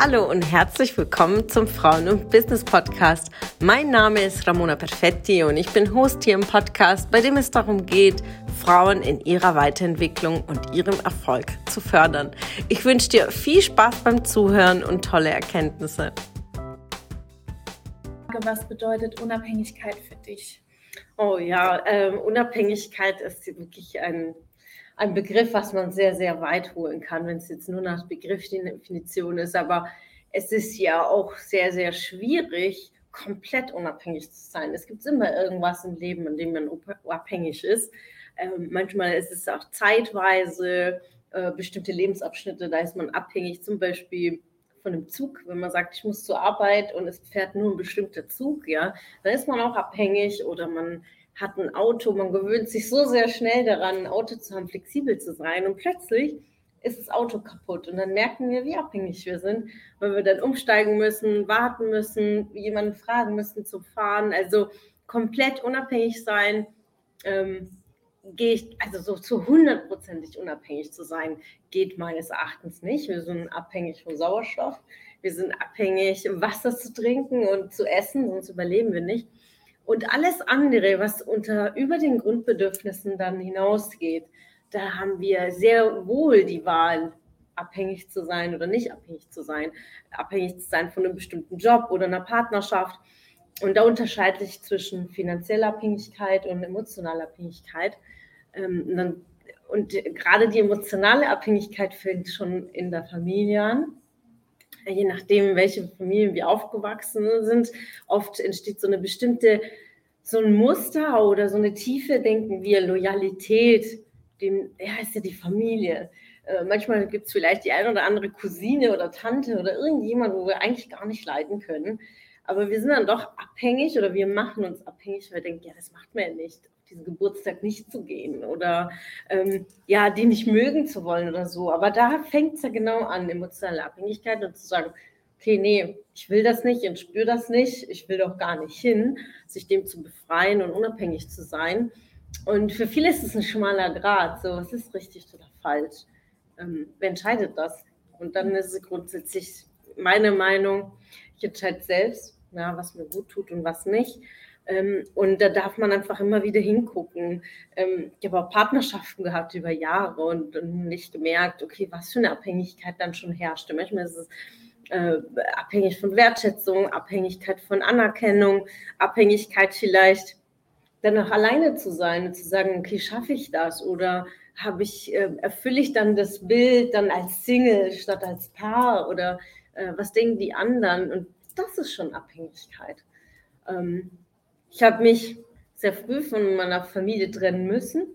Hallo und herzlich willkommen zum Frauen- und Business Podcast. Mein Name ist Ramona Perfetti und ich bin Host hier im Podcast, bei dem es darum geht, Frauen in ihrer Weiterentwicklung und ihrem Erfolg zu fördern. Ich wünsche dir viel Spaß beim Zuhören und tolle Erkenntnisse. Was bedeutet Unabhängigkeit für dich? Oh ja, ähm, Unabhängigkeit ist wirklich ein ein Begriff, was man sehr, sehr weit holen kann, wenn es jetzt nur nach Begriffsdefinition ist. Aber es ist ja auch sehr, sehr schwierig, komplett unabhängig zu sein. Es gibt immer irgendwas im Leben, in dem man abhängig ist. Ähm, manchmal ist es auch zeitweise äh, bestimmte Lebensabschnitte, da ist man abhängig, zum Beispiel von einem Zug, wenn man sagt, ich muss zur Arbeit und es fährt nur ein bestimmter Zug, ja, dann ist man auch abhängig oder man hat ein Auto, man gewöhnt sich so sehr schnell daran, ein Auto zu haben, flexibel zu sein und plötzlich ist das Auto kaputt und dann merken wir, wie abhängig wir sind, weil wir dann umsteigen müssen, warten müssen, jemanden fragen müssen zum Fahren, also komplett unabhängig sein, ähm, gehe ich, also so zu hundertprozentig unabhängig zu sein, geht meines Erachtens nicht. Wir sind abhängig von Sauerstoff, wir sind abhängig, Wasser zu trinken und zu essen, sonst überleben wir nicht. Und alles andere, was unter über den Grundbedürfnissen dann hinausgeht, da haben wir sehr wohl die Wahl, abhängig zu sein oder nicht abhängig zu sein, abhängig zu sein von einem bestimmten Job oder einer Partnerschaft. Und da unterscheide ich zwischen finanzieller Abhängigkeit und emotionaler Abhängigkeit. Ähm, und gerade die emotionale Abhängigkeit fängt schon in der Familie an je nachdem, welche Familien wir aufgewachsen sind, oft entsteht so eine bestimmte, so ein Muster oder so eine Tiefe, denken wir, Loyalität, dem, ja, ist ja die Familie. Äh, manchmal gibt es vielleicht die eine oder andere Cousine oder Tante oder irgendjemand, wo wir eigentlich gar nicht leiden können. Aber wir sind dann doch abhängig oder wir machen uns abhängig, weil wir denken, ja, das macht man ja nicht diesen Geburtstag nicht zu gehen oder ähm, ja, die nicht mögen zu wollen oder so. Aber da fängt es ja genau an, emotionale Abhängigkeit und zu sagen, okay, nee, ich will das nicht und spüre das nicht, ich will doch gar nicht hin, sich dem zu befreien und unabhängig zu sein. Und für viele ist es ein schmaler Grad, so, was ist richtig oder falsch? Ähm, wer entscheidet das? Und dann ist es grundsätzlich meine Meinung, ich entscheide selbst, ja, was mir gut tut und was nicht. Ähm, und da darf man einfach immer wieder hingucken. Ähm, ich habe auch Partnerschaften gehabt über Jahre und, und, nicht gemerkt, okay, was für eine Abhängigkeit dann schon herrschte. Manchmal ist es äh, abhängig von Wertschätzung, Abhängigkeit von Anerkennung, Abhängigkeit vielleicht danach alleine zu sein und zu sagen, okay, schaffe ich das oder habe ich, äh, erfülle ich dann das Bild dann als Single statt als Paar oder äh, was denken die anderen? Und das ist schon Abhängigkeit. Ähm, ich habe mich sehr früh von meiner Familie trennen müssen,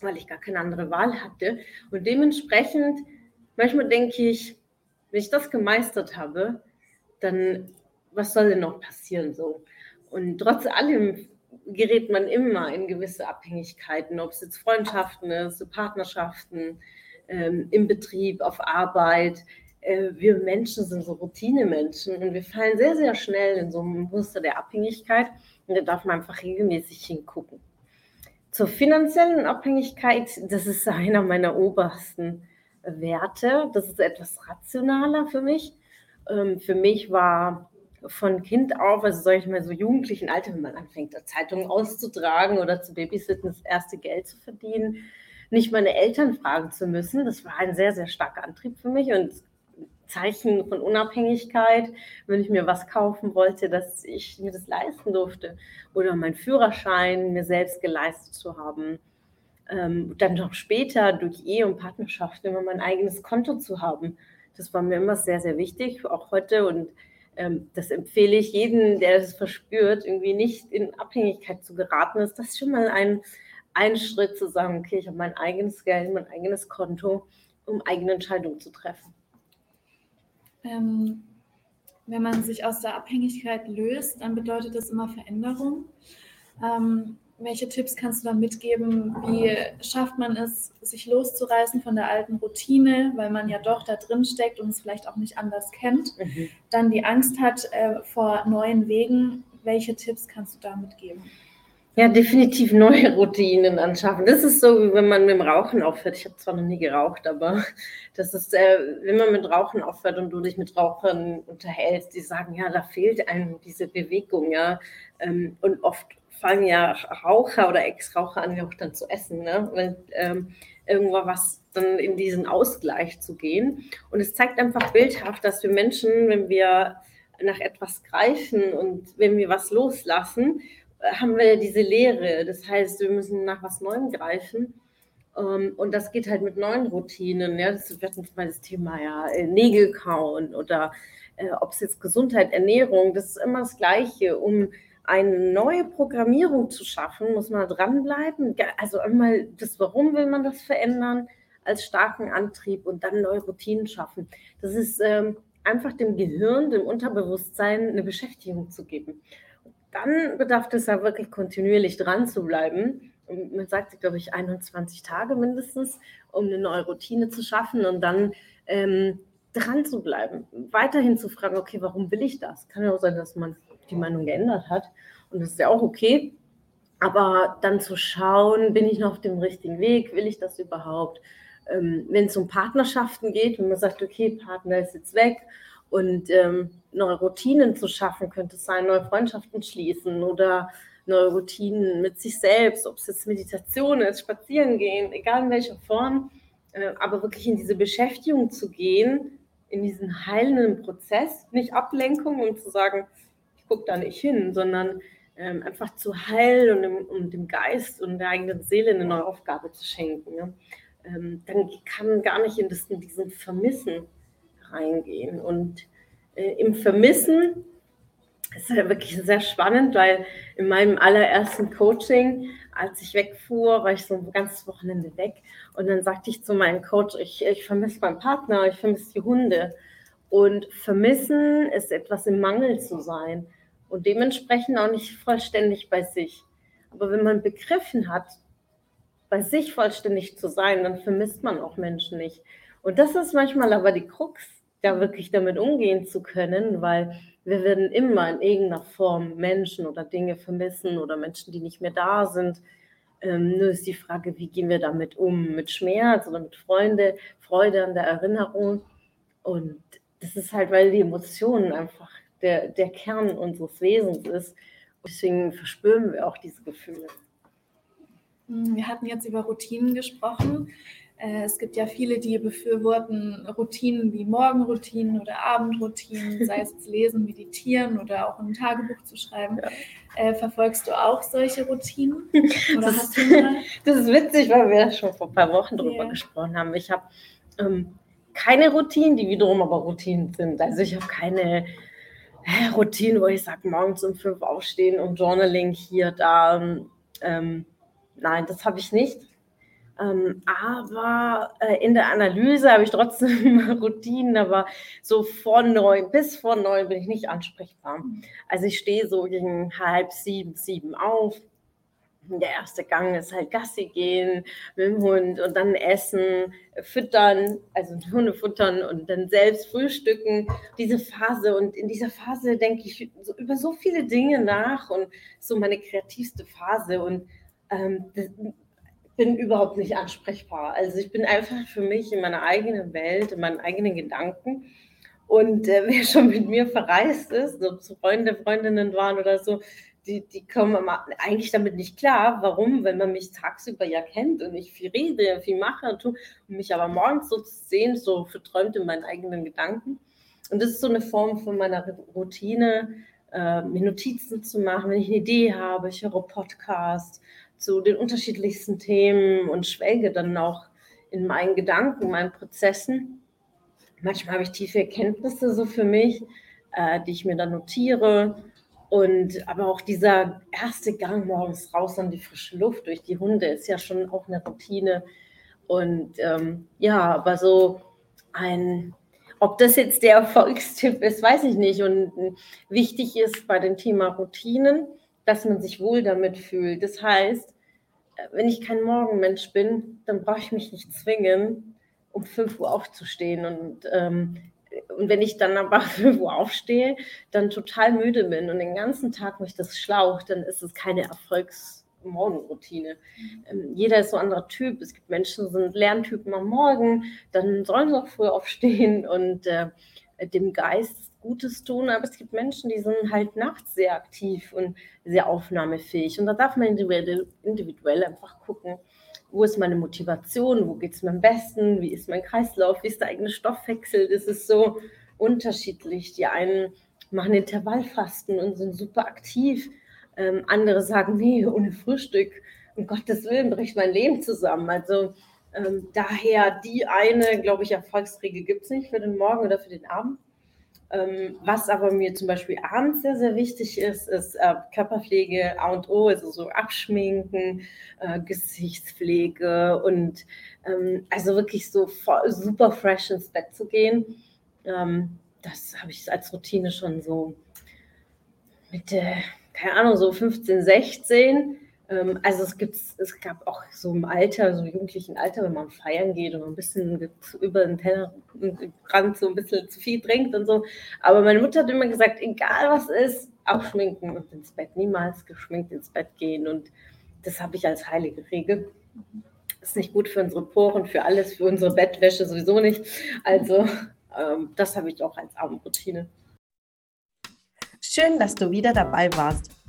weil ich gar keine andere Wahl hatte. Und dementsprechend, manchmal denke ich, wenn ich das gemeistert habe, dann was soll denn noch passieren so? Und trotz allem gerät man immer in gewisse Abhängigkeiten, ob es jetzt Freundschaften ist, Partnerschaften, ähm, im Betrieb, auf Arbeit. Äh, wir Menschen sind so Routinemenschen und wir fallen sehr, sehr schnell in so ein Muster der Abhängigkeit. Und da darf man einfach regelmäßig hingucken. Zur finanziellen Abhängigkeit, das ist einer meiner obersten Werte. Das ist etwas rationaler für mich. Ähm, für mich war von Kind auf, also sage ich mal so jugendlichen Alter, wenn man anfängt, Zeitungen auszutragen oder zu babysitten, das erste Geld zu verdienen, nicht meine Eltern fragen zu müssen. Das war ein sehr, sehr starker Antrieb für mich und Zeichen von Unabhängigkeit, wenn ich mir was kaufen wollte, dass ich mir das leisten durfte oder meinen Führerschein mir selbst geleistet zu haben. Ähm, dann noch später durch Ehe und Partnerschaft immer mein eigenes Konto zu haben. Das war mir immer sehr, sehr wichtig, auch heute. Und ähm, das empfehle ich jedem, der das verspürt, irgendwie nicht in Abhängigkeit zu geraten. Ist das schon mal ein, ein Schritt zu sagen, okay, ich habe mein eigenes Geld, mein eigenes Konto, um eigene Entscheidungen zu treffen ähm, wenn man sich aus der Abhängigkeit löst, dann bedeutet das immer Veränderung. Ähm, welche Tipps kannst du da mitgeben? Wie schafft man es, sich loszureißen von der alten Routine, weil man ja doch da drin steckt und es vielleicht auch nicht anders kennt? Mhm. Dann die Angst hat äh, vor neuen Wegen. Welche Tipps kannst du da mitgeben? Ja, definitiv neue Routinen anschaffen. Das ist so, wie wenn man mit dem Rauchen aufhört. Ich habe zwar noch nie geraucht, aber das ist, äh, wenn man mit Rauchen aufhört und du dich mit Rauchern unterhältst, die sagen, ja, da fehlt einem diese Bewegung, ja. Ähm, und oft fangen ja Raucher oder Ex-Raucher an, ja auch dann zu essen, ne? Weil ähm, irgendwo was dann in diesen Ausgleich zu gehen. Und es zeigt einfach bildhaft, dass wir Menschen, wenn wir nach etwas greifen und wenn wir was loslassen, haben wir diese Leere. Das heißt, wir müssen nach was Neuem greifen. Ähm, und das geht halt mit neuen Routinen. Ja, das wird mal das Thema ja äh, Nägel kauen oder äh, ob es jetzt Gesundheit, Ernährung, das ist immer das Gleiche. Um eine neue Programmierung zu schaffen, muss man dranbleiben. Also einmal das Warum will man das verändern als starken Antrieb und dann neue Routinen schaffen. Das ist ähm, einfach dem Gehirn, dem Unterbewusstsein eine Beschäftigung zu geben dann bedarf es ja wirklich kontinuierlich dran zu bleiben. man sagt, glaube ich, 21 Tage mindestens, um eine neue Routine zu schaffen und dann ähm, dran zu bleiben. Weiterhin zu fragen, okay, warum will ich das? Kann ja auch sein, dass man die Meinung geändert hat und das ist ja auch okay. Aber dann zu schauen, bin ich noch auf dem richtigen Weg? Will ich das überhaupt? Ähm, wenn es um Partnerschaften geht, wenn man sagt, okay, Partner ist jetzt weg und ähm, neue Routinen zu schaffen, könnte es sein, neue Freundschaften schließen oder neue Routinen mit sich selbst, ob es jetzt Meditation ist, spazieren gehen, egal in welcher Form, äh, aber wirklich in diese Beschäftigung zu gehen, in diesen heilenden Prozess, nicht Ablenkung und zu sagen, ich gucke da nicht hin, sondern ähm, einfach zu heilen und dem, um dem Geist und der eigenen Seele eine neue Aufgabe zu schenken. Ne? Ähm, dann kann gar nicht in, das, in diesen Vermissen reingehen. Und äh, im Vermissen ist ja wirklich sehr spannend, weil in meinem allerersten Coaching, als ich wegfuhr, war ich so ein ganzes Wochenende weg. Und dann sagte ich zu meinem Coach, ich, ich vermisse meinen Partner, ich vermisse die Hunde. Und vermissen ist etwas im Mangel zu sein und dementsprechend auch nicht vollständig bei sich. Aber wenn man begriffen hat, bei sich vollständig zu sein, dann vermisst man auch Menschen nicht. Und das ist manchmal aber die Krux da wirklich damit umgehen zu können, weil wir werden immer in irgendeiner Form Menschen oder Dinge vermissen oder Menschen, die nicht mehr da sind. Ähm, nur ist die Frage, wie gehen wir damit um? Mit Schmerz oder mit Freude, Freude an der Erinnerung? Und das ist halt, weil die Emotionen einfach der, der Kern unseres Wesens ist. Deswegen verspüren wir auch diese Gefühle. Wir hatten jetzt über Routinen gesprochen. Äh, es gibt ja viele, die befürworten Routinen wie Morgenroutinen oder Abendroutinen, sei es Lesen, Meditieren oder auch ein Tagebuch zu schreiben. Ja. Äh, verfolgst du auch solche Routinen? Das, das ist witzig, weil wir schon vor ein paar Wochen darüber yeah. gesprochen haben. Ich habe ähm, keine Routinen, die wiederum aber Routinen sind. Also ich habe keine äh, Routinen, wo ich sage, morgens um fünf aufstehen und Journaling hier, da. Ähm, nein, das habe ich nicht. Ähm, aber äh, in der Analyse habe ich trotzdem Routinen, aber so vor neun, bis vor neun bin ich nicht ansprechbar. Also ich stehe so gegen halb sieben, sieben auf. Der erste Gang ist halt Gassi gehen mit dem Hund und dann essen, füttern, also Hunde futtern und dann selbst frühstücken. Diese Phase und in dieser Phase denke ich so, über so viele Dinge nach und so meine kreativste Phase und ähm, das, bin überhaupt nicht ansprechbar. Also ich bin einfach für mich in meiner eigenen Welt, in meinen eigenen Gedanken. Und äh, wer schon mit mir verreist ist, ob es Freunde, Freundinnen waren oder so, die, die kommen eigentlich damit nicht klar. Warum? Wenn man mich tagsüber ja kennt und ich viel rede, viel mache und, tue, und mich aber morgens so zu sehen, so verträumt in meinen eigenen Gedanken. Und das ist so eine Form von meiner Routine, äh, mir Notizen zu machen, wenn ich eine Idee habe, ich höre Podcast zu den unterschiedlichsten Themen und schwelge dann auch in meinen Gedanken, meinen Prozessen. Manchmal habe ich tiefe Erkenntnisse so für mich, äh, die ich mir dann notiere. Und aber auch dieser erste Gang morgens raus an die frische Luft durch die Hunde ist ja schon auch eine Routine. Und ähm, ja, aber so ein, ob das jetzt der Erfolgstipp ist, weiß ich nicht. Und wichtig ist bei dem Thema Routinen, dass man sich wohl damit fühlt. Das heißt, wenn ich kein Morgenmensch bin, dann brauche ich mich nicht zwingen, um 5 Uhr aufzustehen. Und, ähm, und wenn ich dann aber 5 Uhr aufstehe, dann total müde bin und den ganzen Tag mich das schlaucht, dann ist es keine Erfolgs, Morgenroutine. Ähm, jeder ist so ein anderer Typ. Es gibt Menschen, die sind Lerntypen am Morgen, dann sollen sie auch früh aufstehen und äh, dem Geist Gutes tun, aber es gibt Menschen, die sind halt nachts sehr aktiv und sehr aufnahmefähig. Und da darf man individuell, einfach gucken, wo ist meine Motivation, wo geht es mir am besten, wie ist mein Kreislauf, wie ist der eigene Stoffwechsel. Das ist so unterschiedlich. Die einen machen Intervallfasten und sind super aktiv. Ähm, andere sagen, nee, ohne Frühstück, um Gottes Willen bricht mein Leben zusammen. Also ähm, daher die eine, glaube ich, Erfolgsregel gibt es nicht für den Morgen oder für den Abend. Ähm, was aber mir zum Beispiel abends sehr, sehr wichtig ist, ist äh, Körperpflege A und O, also so Abschminken, äh, Gesichtspflege und ähm, also wirklich so super fresh ins Bett zu gehen. Ähm, das habe ich als Routine schon so mit, äh, keine Ahnung, so 15, 16 ähm, also es gibt, es gab auch so im Alter, so jugendlichen Alter, wenn man feiern geht und ein bisschen über den Tellerrand so ein bisschen zu viel trinkt und so. Aber meine Mutter hat immer gesagt, egal was ist, auch schminken und ins Bett, niemals geschminkt ins Bett gehen. Und das habe ich als heilige Regel. Ist nicht gut für unsere Poren, für alles, für unsere Bettwäsche sowieso nicht. Also ähm, das habe ich auch als Abendroutine. Schön, dass du wieder dabei warst.